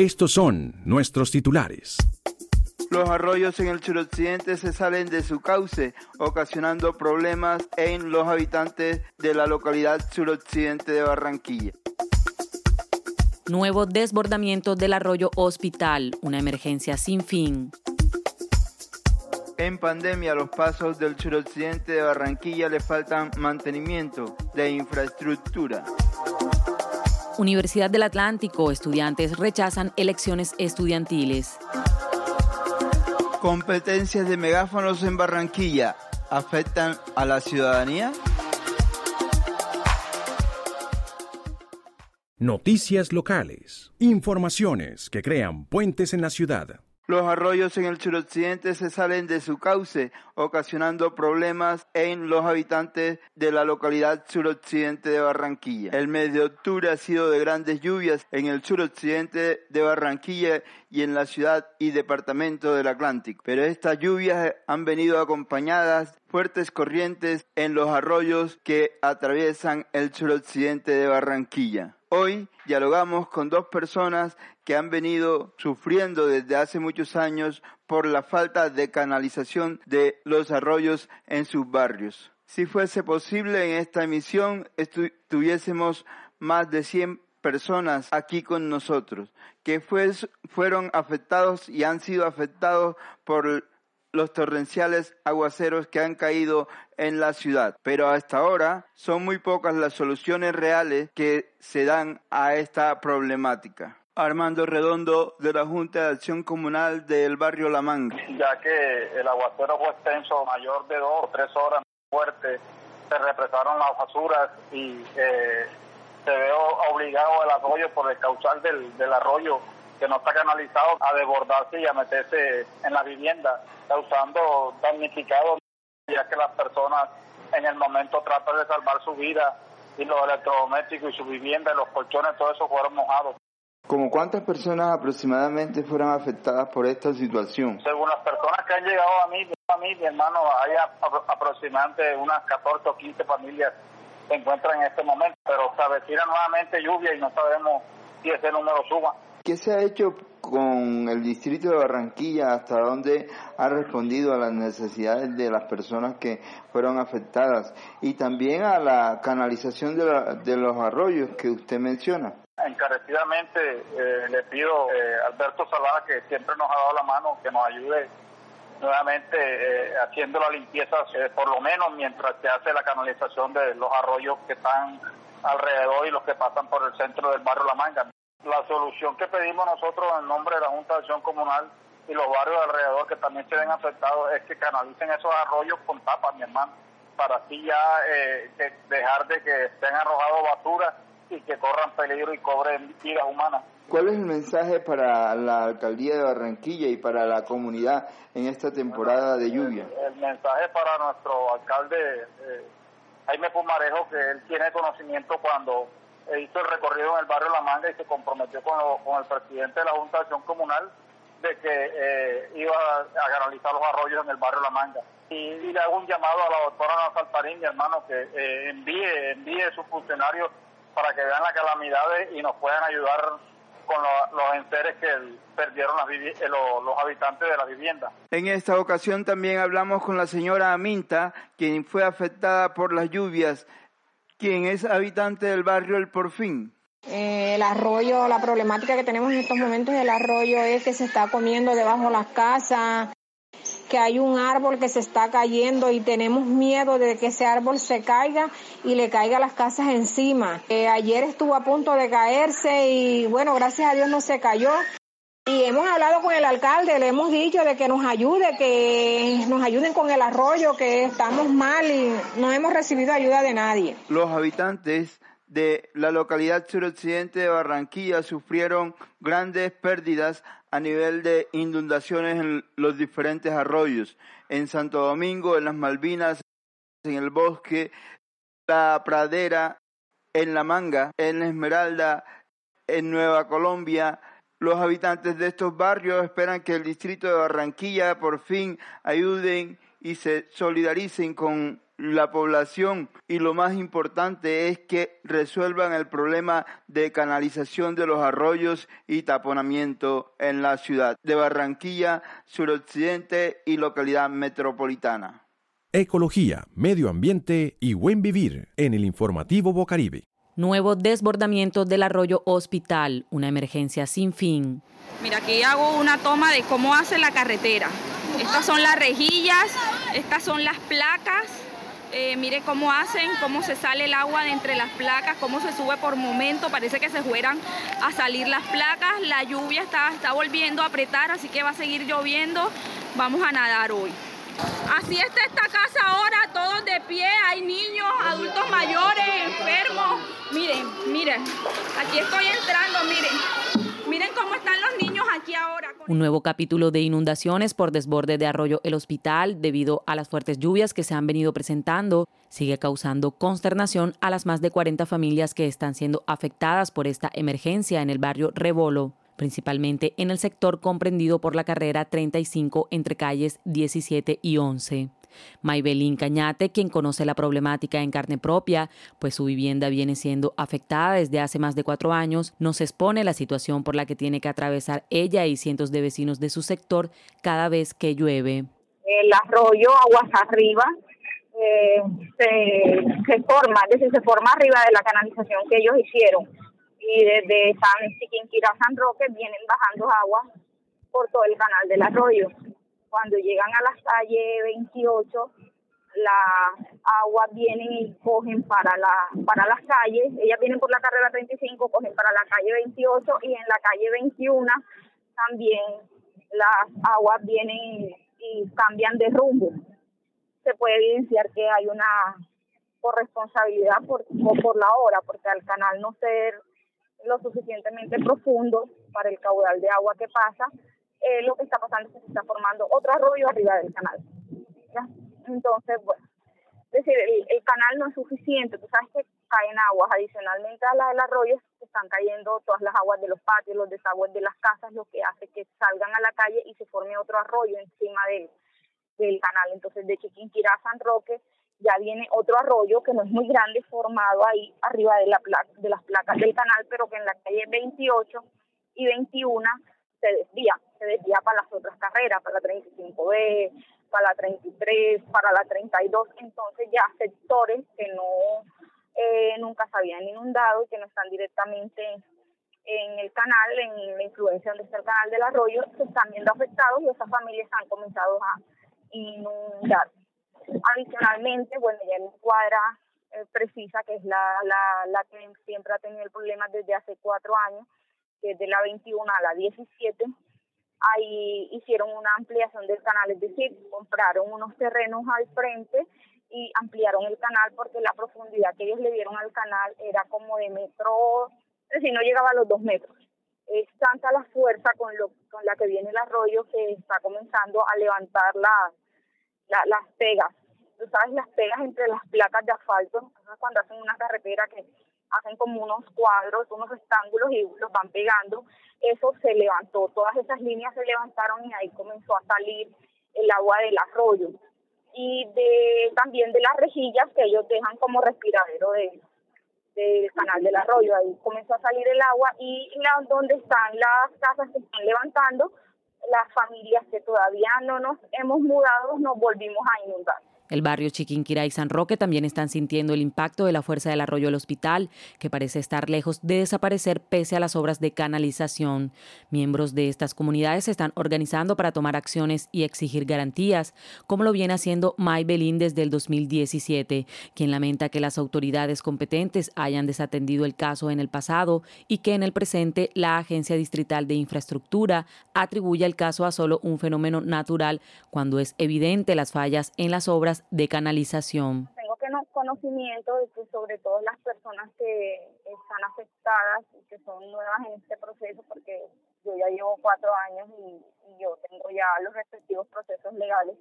Estos son nuestros titulares. Los arroyos en el suroccidente se salen de su cauce, ocasionando problemas en los habitantes de la localidad suroccidente de Barranquilla. Nuevo desbordamiento del arroyo Hospital, una emergencia sin fin. En pandemia, los pasos del suroccidente de Barranquilla le faltan mantenimiento de infraestructura. Universidad del Atlántico, estudiantes rechazan elecciones estudiantiles. ¿Competencias de megáfonos en Barranquilla afectan a la ciudadanía? Noticias locales. Informaciones que crean puentes en la ciudad. Los arroyos en el suroccidente se salen de su cauce, ocasionando problemas en los habitantes de la localidad suroccidente de Barranquilla. El mes de octubre ha sido de grandes lluvias en el suroccidente de Barranquilla y en la ciudad y departamento del Atlántico. Pero estas lluvias han venido acompañadas fuertes corrientes en los arroyos que atraviesan el suroccidente de Barranquilla. Hoy dialogamos con dos personas que han venido sufriendo desde hace muchos años por la falta de canalización de los arroyos en sus barrios. Si fuese posible en esta emisión tuviésemos más de 100 personas aquí con nosotros que fueron afectados y han sido afectados por los torrenciales aguaceros que han caído en la ciudad. Pero hasta ahora son muy pocas las soluciones reales que se dan a esta problemática. Armando Redondo de la Junta de Acción Comunal del barrio La Manga. Ya que el aguacero fue extenso, mayor de dos o tres horas, fuerte, se represaron las basuras y eh, se ve obligado el arroyo por el causal del arroyo que no está canalizado a desbordarse y a meterse en la vivienda, causando damnificados, ya que las personas en el momento tratan de salvar su vida y los electrodomésticos y su vivienda, y los colchones, todo eso fueron mojados. ¿Como cuántas personas aproximadamente fueron afectadas por esta situación? Según las personas que han llegado a mí, a mí mi hermano, hay aproximadamente unas 14 o 15 familias que se encuentran en este momento, pero se avecina nuevamente lluvia y no sabemos si ese número suba. ¿Qué se ha hecho con el distrito de Barranquilla? ¿Hasta dónde ha respondido a las necesidades de las personas que fueron afectadas? Y también a la canalización de, los arroyos que usted menciona. Encarecidamente eh, le pido eh, Alberto Salada, que siempre nos ha dado la mano, que nos ayude nuevamente eh, haciendo la limpieza, por lo menos mientras se hace la canalización de los arroyos que están alrededor y los que pasan por el centro del barrio La Manga. La solución que pedimos nosotros en nombre de la Junta de Acción Comunal y los barrios alrededor que también se ven afectados es que canalicen esos arroyos con tapas, mi hermano, para así ya eh, dejar de que estén arrojados basura y que corran peligro y cobren vidas humanas. ¿Cuál es el mensaje para la alcaldía de Barranquilla y para la comunidad en esta temporada de lluvia? El, mensaje para nuestro alcalde eh, Jaime Pumarejo, que él tiene conocimiento cuando hizo el recorrido en el barrio La Manga y se comprometió con, el presidente de la Junta de Acción Comunal de que eh, iba a canalizar los arroyos en el barrio La Manga. Y, le hago un llamado a la doctora Ana Saltarín, mi hermano, que eh, envíe, envíe sus funcionarios para que vean las calamidades y nos puedan ayudar con los enseres que perdieron eh, los, los, habitantes de la vivienda. En esta ocasión también hablamos con la señora Aminta, quien fue afectada por las lluvias quien es habitante del barrio El Porfín. Eh, el arroyo, la problemática que tenemos en estos momentos del arroyo es que se está comiendo debajo de las casas, que hay un árbol que se está cayendo y tenemos miedo de que ese árbol se caiga y le caiga las casas encima. Eh, ayer estuvo a punto de caerse y bueno, gracias a Dios no se cayó. Y hemos hablado con el alcalde, le hemos dicho de que nos ayude, que nos ayuden con el arroyo, que estamos mal y no hemos recibido ayuda de nadie. Los habitantes de la localidad suroccidente de Barranquilla sufrieron grandes pérdidas a nivel de inundaciones en los diferentes arroyos. En Santo Domingo, en las Malvinas, en el bosque, la pradera, en la manga, en la Esmeralda, en Nueva Colombia. Los habitantes de estos barrios esperan que el distrito de Barranquilla por fin ayuden y se solidaricen con la población y lo más importante es que resuelvan el problema de canalización de los arroyos y taponamiento en la ciudad de Barranquilla, suroccidente y localidad metropolitana. Ecología, medio ambiente y buen vivir en el informativo Bocaribe. Nuevo desbordamiento del arroyo Hospital, una emergencia sin fin. Mira, aquí hago una toma de cómo hace la carretera. Estas son las rejillas, estas son las placas eh, mire cómo hacen, cómo se sale el agua de entre las placas, cómo se sube por momento, parece que se fueran a salir las placas, la lluvia está, está volviendo a apretar, así que va a seguir lloviendo, vamos a nadar hoy. Así está esta casa ahora, todos de pie, hay niños, adultos mayores, enfermos. Miren, miren, aquí estoy entrando, miren. Miren cómo están los niños aquí ahora. Un nuevo capítulo de inundaciones por desborde de arroyo El Hospital debido a las fuertes lluvias que se han venido presentando sigue causando consternación a las más de 40 familias que están siendo afectadas por esta emergencia en el barrio Rebolo principalmente en el sector comprendido por la carrera 35 entre calles 17 y 11. Maybelín Cañate, quien conoce la problemática en carne propia, pues su vivienda viene siendo afectada desde hace más de cuatro años, nos expone la situación por la que tiene que atravesar ella y cientos de vecinos de su sector cada vez que llueve. El arroyo aguas arriba eh, se, forma, es decir, se forma arriba de la canalización que ellos hicieron y desde San Siquinquirá, San Roque vienen bajando agua por todo el canal del arroyo cuando llegan a la calle 28, las aguas vienen y cogen para la para las calles, ellas vienen por la carrera 35, cogen para la calle 28 y en la calle 21 también las aguas vienen y cambian de rumbo. Se puede evidenciar que hay una corresponsabilidad por, por la hora, porque al canal no ser lo suficientemente profundo para el caudal de agua que pasa, eh, lo que está pasando es que se está formando otro arroyo arriba del canal. Entonces, bueno, es decir, el, canal no es suficiente, tú sabes que caen aguas adicionalmente a la del arroyo, están cayendo todas las aguas de los patios, los desagües de las casas, lo que hace que salgan a la calle y se forme otro arroyo encima del, del canal. Entonces, de Chiquinquirá a San Roque ya viene otro arroyo que no es muy grande, formado ahí arriba de, la de las placas del canal, pero que en la calle 28 y 21 se desvía, se desvía para las otras carreras, para la 35B, para la 33, para la 32, entonces ya sectores que no eh, nunca se habían inundado y que no están directamente en el canal, en la influencia donde está el canal del arroyo, se están viendo afectados y esas familias han comenzado a inundar. Adicionalmente, bueno, ya en cuadra eh, precisa, que es la, la, la que siempre ha tenido el problema desde hace cuatro años, que es de la 21 a la 17, ahí hicieron una ampliación del canal, es decir, compraron unos terrenos al frente y ampliaron el canal porque la profundidad que ellos le dieron al canal era como de metro, es decir, no llegaba a los dos metros. Es tanta la fuerza con, lo, con la que viene el arroyo que está comenzando a levantar la, las pegas. Tú sabes, las pegas entre las placas de asfalto, cuando hacen una carretera que hacen como unos cuadros, unos rectángulos y los van pegando. Eso se levantó, todas esas líneas se levantaron y ahí comenzó a salir el agua del arroyo. Y de también de las rejillas que ellos dejan como respiradero de, del canal del arroyo. Ahí comenzó a salir el agua y la, donde están las casas que están levantando, las familias que todavía no nos hemos mudado nos volvimos a inundar. El barrio Chiquinquirá y San Roque también están sintiendo el impacto de la fuerza del arroyo del hospital, que parece estar lejos de desaparecer pese a las obras de canalización. Miembros de estas comunidades se están organizando para tomar acciones y exigir garantías, como lo viene haciendo May Belín desde el 2017, quien lamenta que las autoridades competentes hayan desatendido el caso en el pasado y que en el presente la Agencia Distrital de Infraestructura atribuya el caso a solo un fenómeno natural cuando es evidente las fallas en las obras de canalización. Tengo que no, conocimiento de que sobre todo las personas que están afectadas y que son nuevas en este proceso, porque yo ya llevo cuatro años y, yo tengo ya los respectivos procesos legales,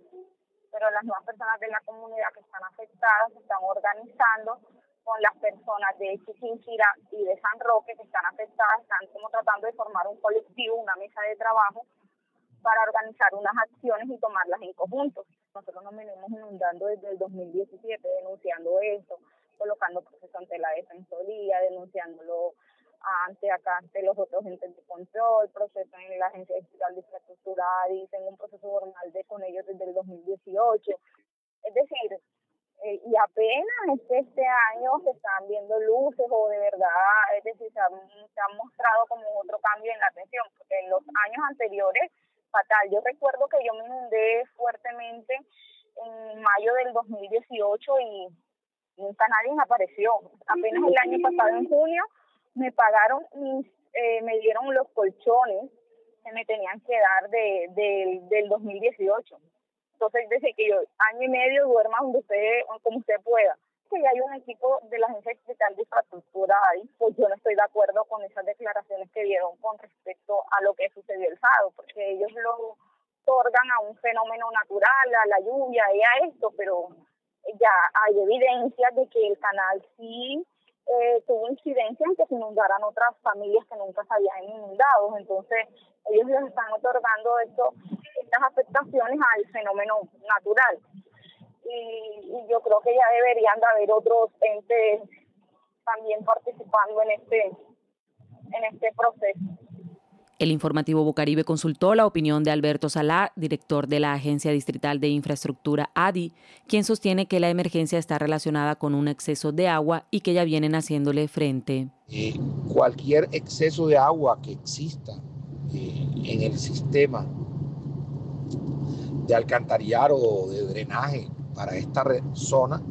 pero las nuevas personas de la comunidad que están afectadas se están organizando con las personas de Chiquinquira y de San Roque que están afectadas, están como tratando de formar un colectivo, una mesa de trabajo para organizar unas acciones y tomarlas en conjunto. Nosotros nos venimos inundando desde el 2017 denunciando esto, colocando procesos ante la defensoría, denunciándolo ante acá ante los otros entes de control, proceso en la Agencia Distrital de Infraestructura tengo un proceso formal de con ellos desde el 2018. Es decir, eh, y apenas este, este año se están viendo luces o de verdad, es decir, se han, se han mostrado como otro cambio en la atención, porque en los años anteriores fatal. Yo recuerdo que yo me inundé fuertemente en mayo del 2018 y nunca nadie me apareció. Apenas el año pasado, en junio, me pagaron, eh, me dieron los colchones que me tenían que dar de, de del 2018. Entonces, desde que yo año y medio duerma donde usted, como usted pueda que ya hay un equipo de la Agencia Estatal de Infraestructura ahí, pues yo no estoy de acuerdo con esas declaraciones que dieron con respecto a lo que sucedió el sábado, porque ellos lo otorgan a un fenómeno natural, a la lluvia y a esto, pero ya hay evidencias de que el canal sí eh, tuvo incidencia en que se inundaran otras familias que nunca se habían inundado. Entonces, ellos les están otorgando esto, estas afectaciones al fenómeno natural y, yo creo que ya deberían de haber otros entes también participando en este, en este proceso. El informativo Bocaribe consultó la opinión de Alberto Salá, director de la Agencia Distrital de Infraestructura ADI, quien sostiene que la emergencia está relacionada con un exceso de agua y que ya vienen haciéndole frente. Eh, cualquier exceso de agua que exista eh, en el sistema de alcantarillado o de drenaje para esta zona.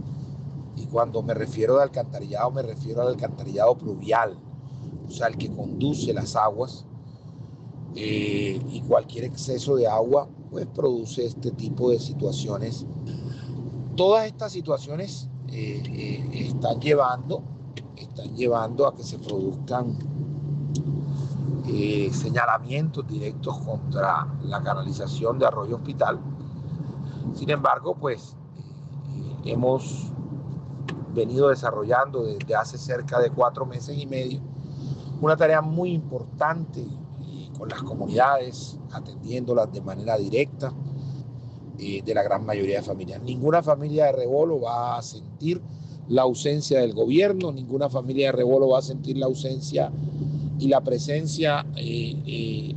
Y cuando me refiero de alcantarillado, me refiero al alcantarillado pluvial, o sea, el que conduce las aguas. Eh, y cualquier exceso de agua, pues produce este tipo de situaciones. Todas estas situaciones eh, eh, están llevando, están llevando a que se produzcan señalamientos directos contra la canalización de Arroyo Hospital. Sin embargo, pues hemos venido desarrollando desde hace cerca de cuatro meses y medio una tarea muy importante con las comunidades, atendiéndolas de manera directa eh, de la gran mayoría de familias. Ninguna familia de Rebolo va a sentir la ausencia del gobierno, ninguna familia de Rebolo va a sentir la ausencia y la presencia eh, eh,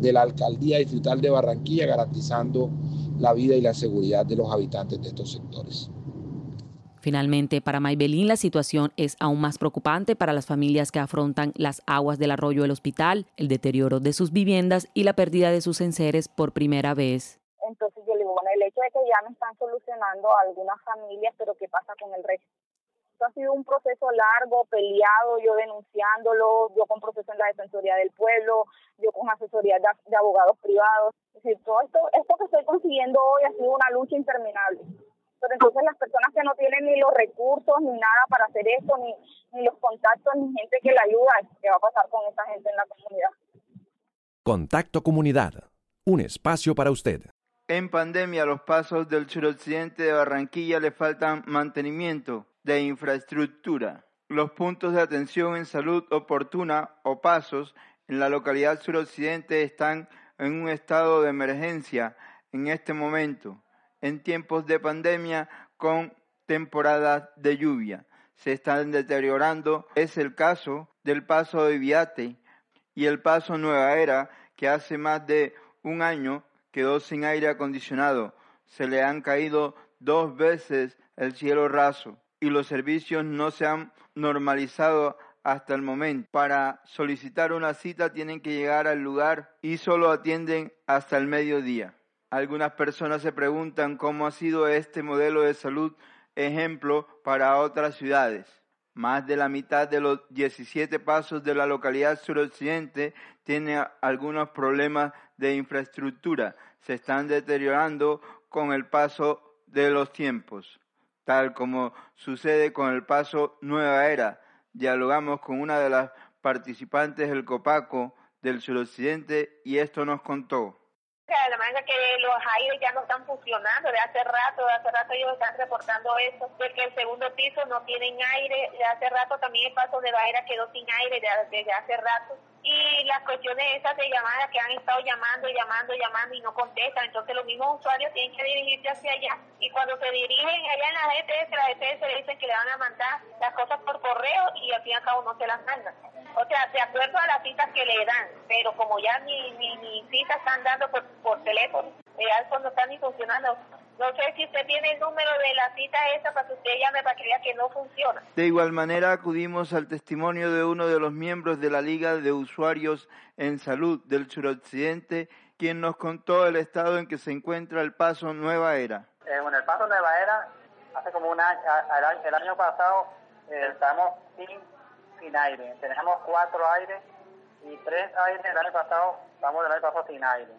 de la alcaldía distrital de Barranquilla garantizando la vida y la seguridad de los habitantes de estos sectores. Finalmente, para Maybelín la situación es aún más preocupante para las familias que afrontan las aguas del arroyo del hospital, el deterioro de sus viviendas y la pérdida de sus enseres por primera vez. Entonces yo le digo, bueno, el hecho de que ya me están solucionando algunas familias, pero ¿qué pasa con el resto? Esto ha sido un proceso largo, peleado, yo denunciándolo, yo con proceso en la Defensoría del Pueblo, yo con asesoría de, abogados privados. Es decir, todo esto, esto consiguiendo hoy ha sido una lucha interminable. Pero entonces las personas que no tienen ni los recursos ni nada para hacer esto, ni, ni los contactos, ni gente que la ayuda, ¿qué va a pasar con esta gente en la comunidad? Contacto Comunidad, un espacio para usted. En pandemia, los pasos del suroccidente de Barranquilla le faltan mantenimiento de infraestructura. Los puntos de atención en salud oportuna o pasos en la localidad suroccidente están en un estado de emergencia en este momento, en tiempos de pandemia con temporadas de lluvia. Se están deteriorando. Es el caso del paso de Viate y el paso Nueva Era, que hace más de un año quedó sin aire acondicionado. Se le han caído dos veces el cielo raso y los servicios no se han normalizado hasta el momento. Para solicitar una cita tienen que llegar al lugar y solo atienden hasta el mediodía. Algunas personas se preguntan cómo ha sido este modelo de salud ejemplo para otras ciudades. Más de la mitad de los 17 pasos de la localidad suroccidente tiene algunos problemas de infraestructura. Se están deteriorando con el paso de los tiempos, tal como sucede con el paso Nueva Era. Dialogamos con una de las participantes del Copaco del suroccidente y esto nos contó de la manera que los aires ya no están funcionando de hace rato, de hace rato ellos están reportando eso, de que el segundo piso no tienen aire, de hace rato también el paso de Baera quedó sin aire desde hace rato. Y las cuestiones esas de llamadas que han estado llamando, llamando, llamando y no contestan, entonces los mismos usuarios tienen que dirigirse hacia allá y cuando se dirigen allá en la GTS, la GTS le dicen que le van a mandar las cosas por correo y al fin y al cabo no se las mandan. O sea, de acuerdo a las citas que le dan, pero como ya ni, ni, citas están dando por, por teléfono, ya eso no está ni funcionando. No sé si usted tiene el número de la cita esa para que usted llame para que vea que no funciona. De igual manera, acudimos al testimonio de uno de los miembros de la Liga de Usuarios en Salud del Suroccidente, quien nos contó el estado en que se encuentra el Paso Nueva Era. Eh, bueno, el Paso Nueva Era, hace como un año, el año pasado, eh, estamos sin sin aire. Tenemos cuatro aires y tres aires el año pasado, estamos el año pasado sin aire.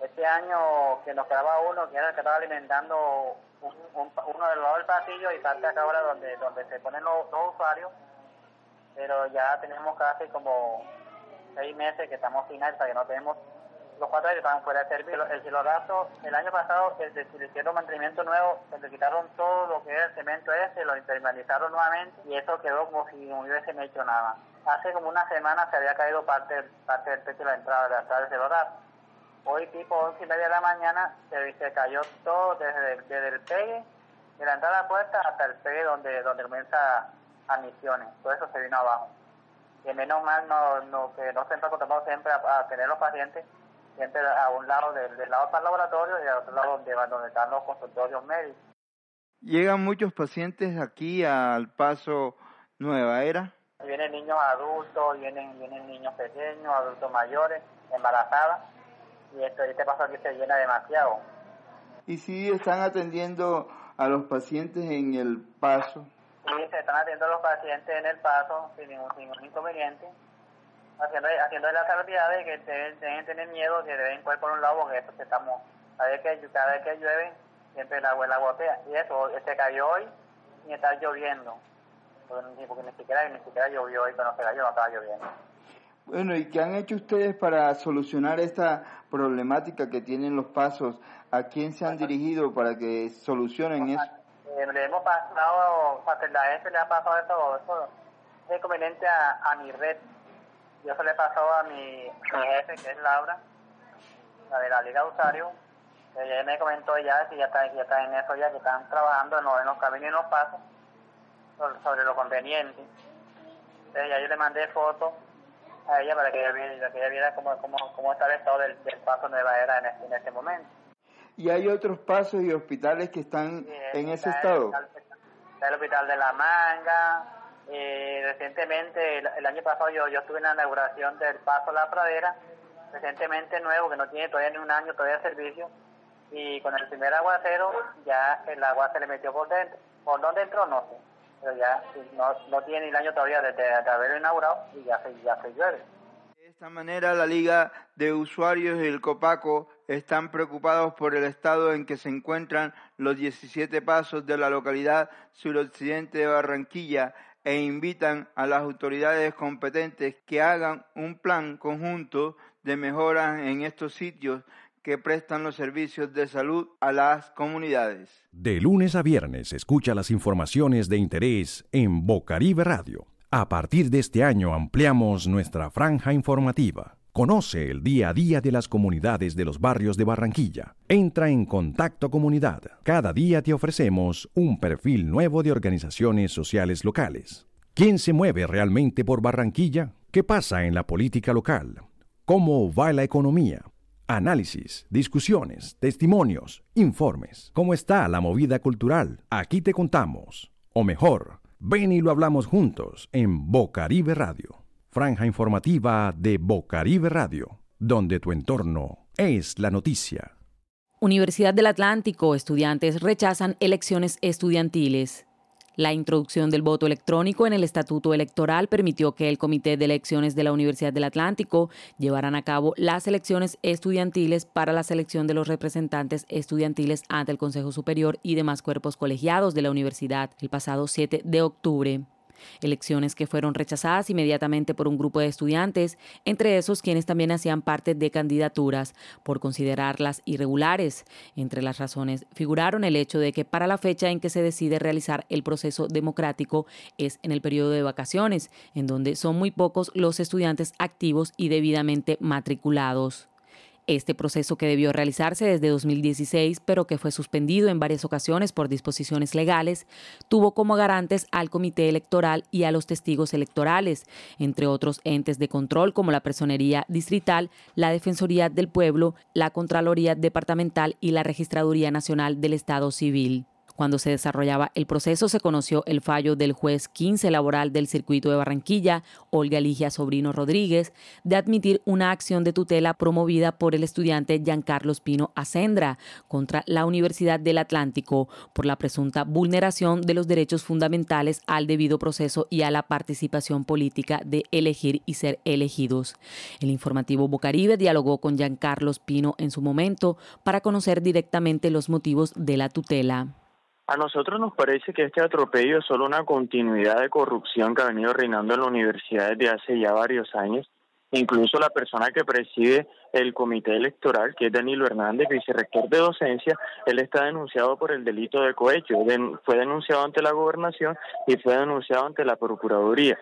Este año que nos quedaba uno, que era el que estaba alimentando uno del lado del pasillo y parte acá ahora donde, donde se ponen los, usuarios, pero ya tenemos casi como seis meses que estamos sin aire, que no tenemos los cuatro aires estaban fuera de servicio. El cilorazo, el año pasado, el se le hicieron mantenimiento nuevo, se le quitaron todo lo que era el cemento ese, lo internalizaron nuevamente y eso quedó como si no hubiesen hecho nada. Hace como una semana se había caído parte, parte del techo de la entrada de la entrada del cilorazo. Hoy tipo once y media de la mañana se, se cayó todo desde, desde el pegue, de la entrada a la puerta hasta el pegue donde, donde comienza admisiones. Todo eso se vino abajo. Y menos mal no, no, que no se acostumbrado siempre a tener los pacientes siempre a un lado del, lado está el laboratorio y al otro lado donde, donde están los consultorios médicos. ¿Llegan muchos pacientes aquí al paso Nueva Era? Vienen niños adultos, vienen, vienen niños pequeños, adultos mayores, embarazadas, y esto, este paso aquí se llena demasiado. ¿Y si están atendiendo a los pacientes en el paso? Sí, se están atendiendo a los pacientes en el paso sin ningún, sin ningún inconveniente haciendo, haciendo la salvedad de que deben, tener miedo que deben coger por un lado porque esto estamos, cada vez que, cada vez que llueve siempre la gotea y eso se cayó hoy y está lloviendo porque, ni siquiera ni siquiera llovió hoy cuando se cayó no estaba lloviendo bueno y qué han hecho ustedes para solucionar esta problemática que tienen los pasos a quién se han dirigido para que solucionen eso eh, le hemos pasado a la gente le ha pasado todo. Eso es conveniente a, a mi red. Yo se le pasó a mi, jefe, que es Laura, la de la Liga Usario, ella me comentó ya que ya está, ya está en eso, ya que están trabajando en los, en los caminos y los pasos sobre, lo conveniente. Entonces ya yo le mandé fotos a ella para que ella viera, que ella viera cómo, cómo, cómo está el estado del, paso Nueva Era en este, en este momento. ¿Y hay otros pasos y hospitales que están en ese estado? el hospital de La Manga, eh, recientemente, el, año pasado yo, yo estuve en la inauguración del Paso La Pradera, recientemente nuevo, que no tiene todavía ni un año todavía de servicio, y con el primer aguacero ya el agua se le metió por dentro. ¿Por dónde entró? No sé, pero ya no, no tiene el año todavía de, inaugurado y ya se llueve. De esta manera, la Liga de Usuarios y el Copaco están preocupados por el estado en que se encuentran los 17 pasos de la localidad suroccidente de Barranquilla e invitan a las autoridades competentes que hagan un plan conjunto de mejoras en estos sitios que prestan los servicios de salud a las comunidades. De lunes a viernes escucha las informaciones de interés en Bocaribe Radio. A partir de este año ampliamos nuestra franja informativa. Conoce el día a día de las comunidades de los barrios de Barranquilla. Entra en Contacto Comunidad. Cada día te ofrecemos un perfil nuevo de organizaciones sociales locales. ¿Quién se mueve realmente por Barranquilla? ¿Qué pasa en la política local? ¿Cómo va la economía? Análisis, discusiones, testimonios, informes. ¿Cómo está la movida cultural? Aquí te contamos. O mejor, ven y lo hablamos juntos en Bocaribe Radio. Franja informativa de Bocaribe Radio, donde tu entorno es la noticia. Universidad del Atlántico, estudiantes rechazan elecciones estudiantiles. La introducción del voto electrónico en el estatuto electoral permitió que el Comité de Elecciones de la Universidad del Atlántico llevaran a cabo las elecciones estudiantiles para la selección de los representantes estudiantiles ante el Consejo Superior y demás cuerpos colegiados de la universidad el pasado 7 de octubre elecciones que fueron rechazadas inmediatamente por un grupo de estudiantes, entre esos quienes también hacían parte de candidaturas, por considerarlas irregulares. Entre las razones figuraron el hecho de que para la fecha en que se decide realizar el proceso democrático es en el periodo de vacaciones, en donde son muy pocos los estudiantes activos y debidamente matriculados. Este proceso que debió realizarse desde 2016, pero que fue suspendido en varias ocasiones por disposiciones legales, tuvo como garantes al Comité Electoral y a los testigos electorales, entre otros entes de control como la Personería Distrital, la Defensoría del Pueblo, la Contraloría Departamental y la Registraduría Nacional del Estado Civil. Cuando se desarrollaba el proceso se conoció el fallo del juez 15 laboral del circuito de Barranquilla, Olga Ligia Sobrino Rodríguez, de admitir una acción de tutela promovida por el estudiante Giancarlos Pino Ascendra contra la Universidad del Atlántico por la presunta vulneración de los derechos fundamentales al debido proceso y a la participación política de elegir y ser elegidos. El informativo Bocaribe dialogó con Giancarlos Pino en su momento para conocer directamente los motivos de la tutela. A nosotros nos parece que este atropello es solo una continuidad de corrupción que ha venido reinando en la universidad desde hace ya varios años. Incluso la persona que preside el comité electoral, que es Danilo Hernández, vicerrector de docencia, él está denunciado por el delito de cohecho. fue denunciado ante la gobernación y fue denunciado ante la procuraduría.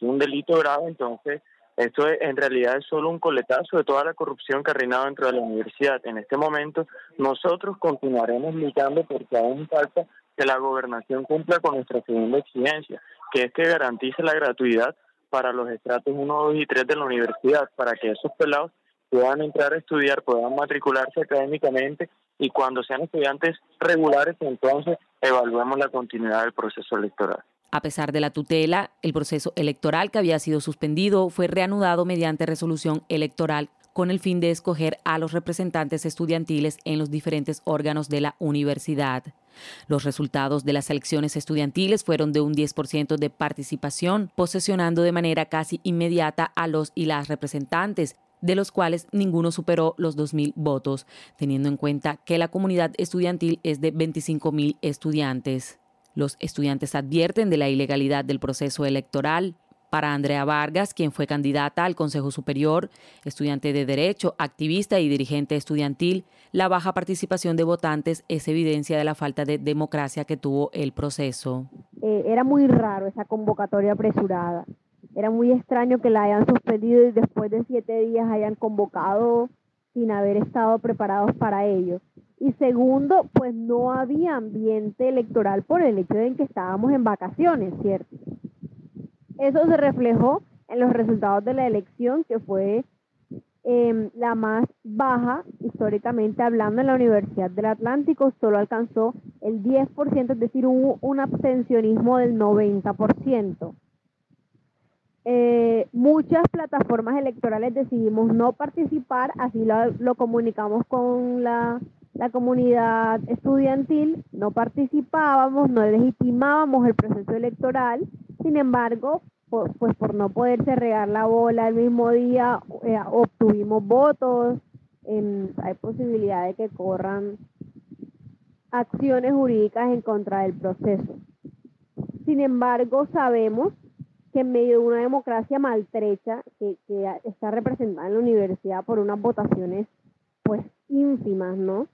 Un delito grave, entonces esto en realidad es solo un coletazo de toda la corrupción que ha reinado dentro de la universidad. En este momento nosotros continuaremos luchando porque aún falta que la gobernación cumpla con nuestra segunda exigencia, que es que garantice la gratuidad para los estratos 1, 2 y 3 de la universidad, para que esos pelados puedan entrar a estudiar, puedan matricularse académicamente y cuando sean estudiantes regulares, entonces evaluemos la continuidad del proceso electoral. A pesar de la tutela, el proceso electoral que había sido suspendido fue reanudado mediante resolución electoral con el fin de escoger a los representantes estudiantiles en los diferentes órganos de la universidad. Los resultados de las elecciones estudiantiles fueron de un 10% de participación, posesionando de manera casi inmediata a los y las representantes, de los cuales ninguno superó los 2.000 votos, teniendo en cuenta que la comunidad estudiantil es de 25.000 estudiantes. Los estudiantes advierten de la ilegalidad del proceso electoral. Para Andrea Vargas, quien fue candidata al Consejo Superior, estudiante de Derecho, activista y dirigente estudiantil, la baja participación de votantes es evidencia de la falta de democracia que tuvo el proceso. Eh, era muy raro esa convocatoria apresurada. Era muy extraño que la hayan suspendido y después de siete días hayan convocado sin haber estado preparados para ello. Y segundo, pues no había ambiente electoral por el hecho de que estábamos en vacaciones, ¿cierto? Eso se reflejó en los resultados de la elección, que fue em, la más baja históricamente hablando en la Universidad del Atlántico, solo alcanzó el 10%, es decir, hubo un abstencionismo del 90%. Eh, muchas plataformas electorales decidimos no participar, así lo comunicamos con la la comunidad estudiantil no participábamos, no legitimábamos el proceso electoral, sin embargo, pues por no poderse regar la bola el mismo día, eh, obtuvimos votos, hay posibilidad de que corran acciones jurídicas en contra del proceso. Sin embargo, sabemos que en medio de una democracia maltrecha que, que está representada en la universidad por unas votaciones pues ínfimas, ¿no?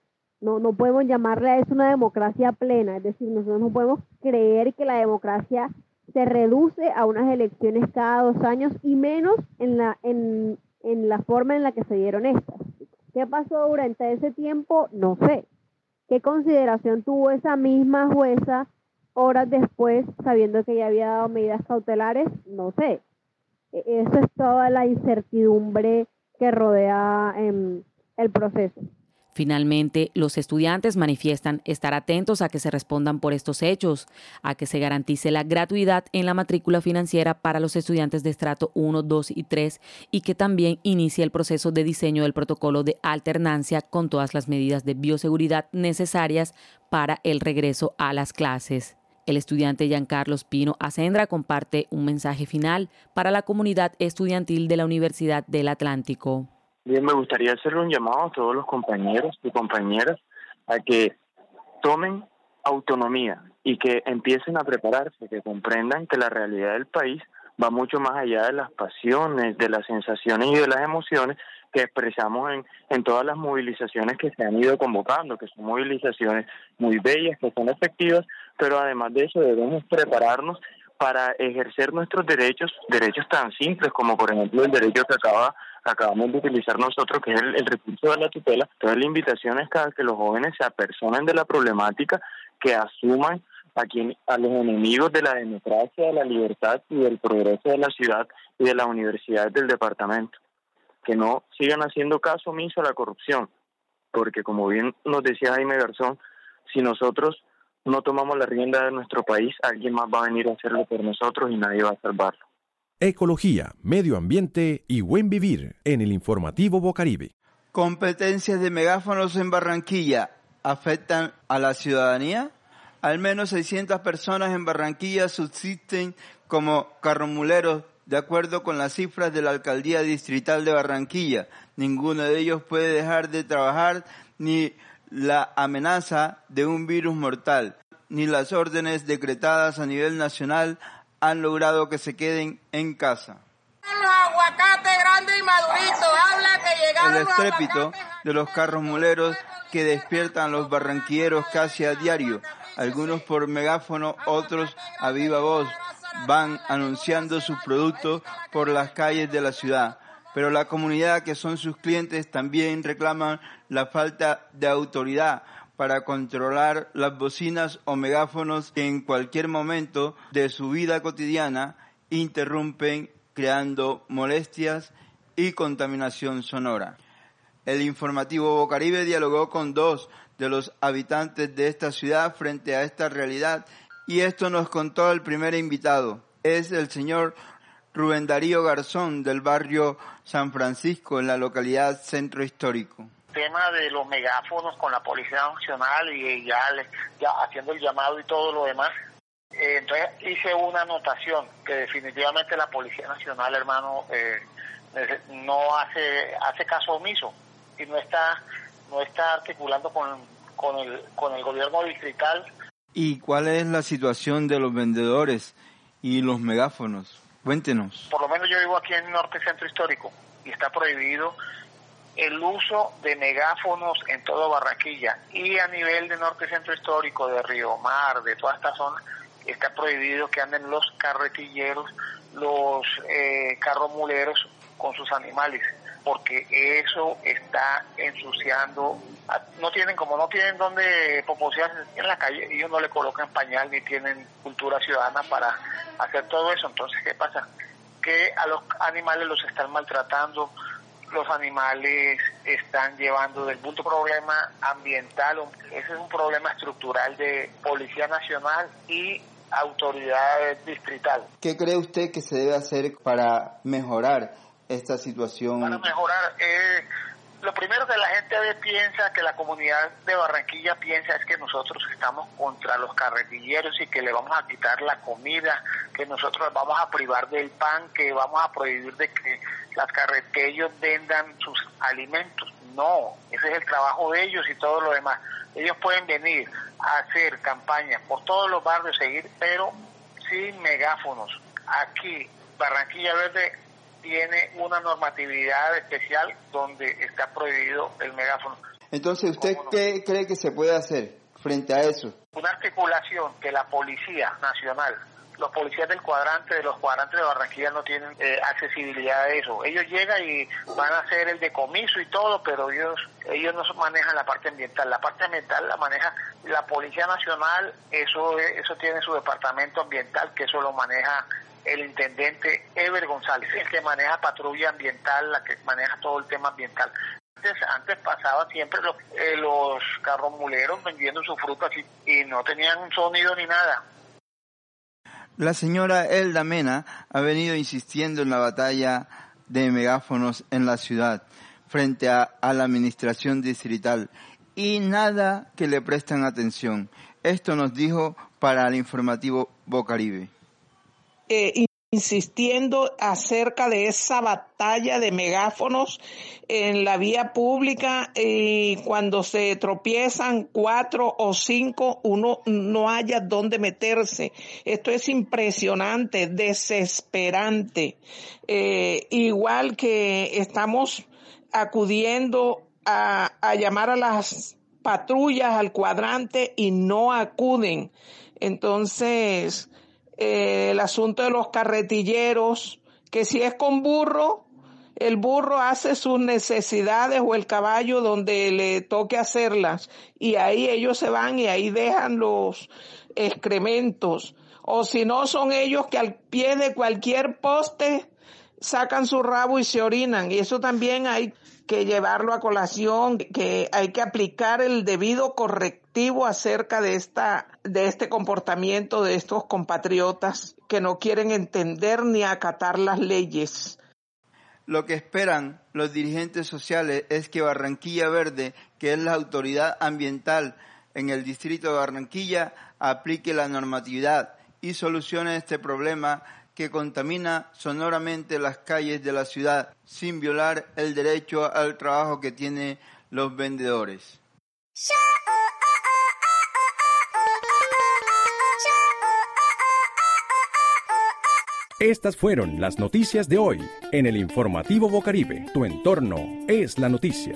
No, no podemos llamarle a eso una democracia plena, es decir, nosotros no podemos creer que la democracia se reduce a unas elecciones cada dos años y menos en la, en, en la forma en la que se dieron estas. ¿Qué pasó durante ese tiempo? No sé. ¿Qué consideración tuvo esa misma jueza horas después, sabiendo que ya había dado medidas cautelares? No sé. E, eso es toda la incertidumbre que rodea em, el proceso. Finalmente, los estudiantes manifiestan estar atentos a que se respondan por estos hechos, a que se garantice la gratuidad en la matrícula financiera para los estudiantes de estrato 1, 2 y 3 y que también inicie el proceso de diseño del protocolo de alternancia con todas las medidas de bioseguridad necesarias para el regreso a las clases. El estudiante Giancarlos Pino Acendra comparte un mensaje final para la comunidad estudiantil de la Universidad del Atlántico. Bien, me gustaría hacerle un llamado a todos los compañeros y compañeras a que tomen autonomía y que empiecen a prepararse, que comprendan que la realidad del país va mucho más allá de las pasiones, de las sensaciones y de las emociones que expresamos en, en todas las movilizaciones que se han ido convocando, que son movilizaciones muy bellas, que son efectivas, pero además de eso debemos prepararnos para ejercer nuestros derechos, derechos tan simples como por ejemplo el derecho que acaba acabamos de utilizar nosotros, que es el, recurso de la tutela. Entonces la invitación es a que los jóvenes se apersonen de la problemática, que asuman a, quien, a los enemigos de la democracia, de la libertad y del progreso de la ciudad y de las universidades del departamento. Que no sigan haciendo caso omiso a la corrupción, porque como bien nos decía Jaime Garzón, si nosotros no tomamos la rienda de nuestro país, alguien más va a venir a hacerlo por nosotros y nadie va a salvarlo. Ecología, medio ambiente y buen vivir en el informativo Bocaribe. Competencias de megáfonos en Barranquilla afectan a la ciudadanía. Al menos 600 personas en Barranquilla subsisten como carromuleros de acuerdo con las cifras de la Alcaldía Distrital de Barranquilla. Ninguno de ellos puede dejar de trabajar ni la amenaza de un virus mortal, ni las órdenes decretadas a nivel nacional han logrado que se queden en casa. El estrépito de los carros muleros que despiertan a los barranquilleros casi a diario, algunos por megáfono, otros a viva voz, van anunciando sus productos por las calles de la ciudad. Pero la comunidad que son sus clientes también reclaman la falta de autoridad para controlar las bocinas o megáfonos que en cualquier momento de su vida cotidiana interrumpen creando molestias y contaminación sonora. El informativo Bocaribe dialogó con dos de los habitantes de esta ciudad frente a esta realidad y esto nos contó el primer invitado. Es el señor Rubén Darío Garzón del barrio San Francisco en la localidad Centro Histórico tema de los megáfonos con la Policía Nacional y ya, ya haciendo el llamado y todo lo demás. Eh, entonces hice una anotación que definitivamente la Policía Nacional, hermano, eh, no hace hace caso omiso y no está no está articulando con, con, el, con el gobierno distrital. ¿Y cuál es la situación de los vendedores y los megáfonos? Cuéntenos. Por lo menos yo vivo aquí en el Norte Centro Histórico y está prohibido el uso de megáfonos en todo Barranquilla y a nivel de norte centro histórico, de Río Mar, de toda esta zona, está prohibido que anden los carretilleros, los eh, carromuleros con sus animales, porque eso está ensuciando. No tienen, como no tienen donde poposear en la calle, ellos no le colocan pañal ni tienen cultura ciudadana para hacer todo eso. Entonces, ¿qué pasa? Que a los animales los están maltratando, los animales están llevando del punto problema ambiental, ese es un problema estructural de Policía Nacional y autoridad distrital. ¿Qué cree usted que se debe hacer para mejorar esta situación? Para mejorar, eh, lo primero que la gente piensa, que la comunidad de Barranquilla piensa es que nosotros estamos contra los carretilleros y que le vamos a quitar la comida, que nosotros vamos a privar del pan, que vamos a prohibir de que las que ellos vendan sus alimentos. No, ese es el trabajo de ellos y todo lo demás. Ellos pueden venir a hacer campañas por todos los barrios, seguir, pero sin megáfonos. Aquí, Barranquilla Verde tiene una normatividad especial donde está prohibido el megáfono. Entonces, ¿usted qué cree que se puede hacer frente a eso? Una articulación que la Policía Nacional, los policías del cuadrante, de los cuadrantes de Barranquilla no tienen eh, accesibilidad a eso. Ellos llegan y van a hacer el decomiso y todo, pero ellos ellos no manejan la parte ambiental. La parte ambiental la maneja la Policía Nacional, eso eso tiene su departamento ambiental, que eso lo maneja el intendente Ever González, el que maneja patrulla ambiental, la que maneja todo el tema ambiental. Antes pasaba siempre los, eh, los carros vendiendo su fruta y no tenían sonido ni nada. La señora Elda Mena ha venido insistiendo en la batalla de megáfonos en la ciudad frente a, la administración distrital y nada que le prestan atención. Esto nos dijo para el informativo Bocaribe. Eh, insistiendo acerca de esa batalla de megáfonos en la vía pública y cuando se tropiezan cuatro o cinco uno no haya dónde meterse. Esto es impresionante, desesperante. Eh, igual que estamos acudiendo a, a llamar a las patrullas al cuadrante y no acuden. Entonces, eh, el asunto de los carretilleros, que si es con burro, el burro hace sus necesidades o el caballo donde le toque hacerlas y ahí ellos se van y ahí dejan los excrementos. O si no, son ellos que al pie de cualquier poste sacan su rabo y se orinan. Y eso también hay que llevarlo a colación, que hay que aplicar el debido correctivo acerca de esta, de este comportamiento de estos compatriotas que no quieren entender ni acatar las leyes. Lo que esperan los dirigentes sociales es que Barranquilla Verde, que es la autoridad ambiental en el distrito de Barranquilla, aplique la normatividad y solucione este problema que contamina sonoramente las calles de la ciudad sin violar el derecho al trabajo que tienen los vendedores. Estas fueron las noticias de hoy en el informativo Bocaribe. Tu entorno es la noticia.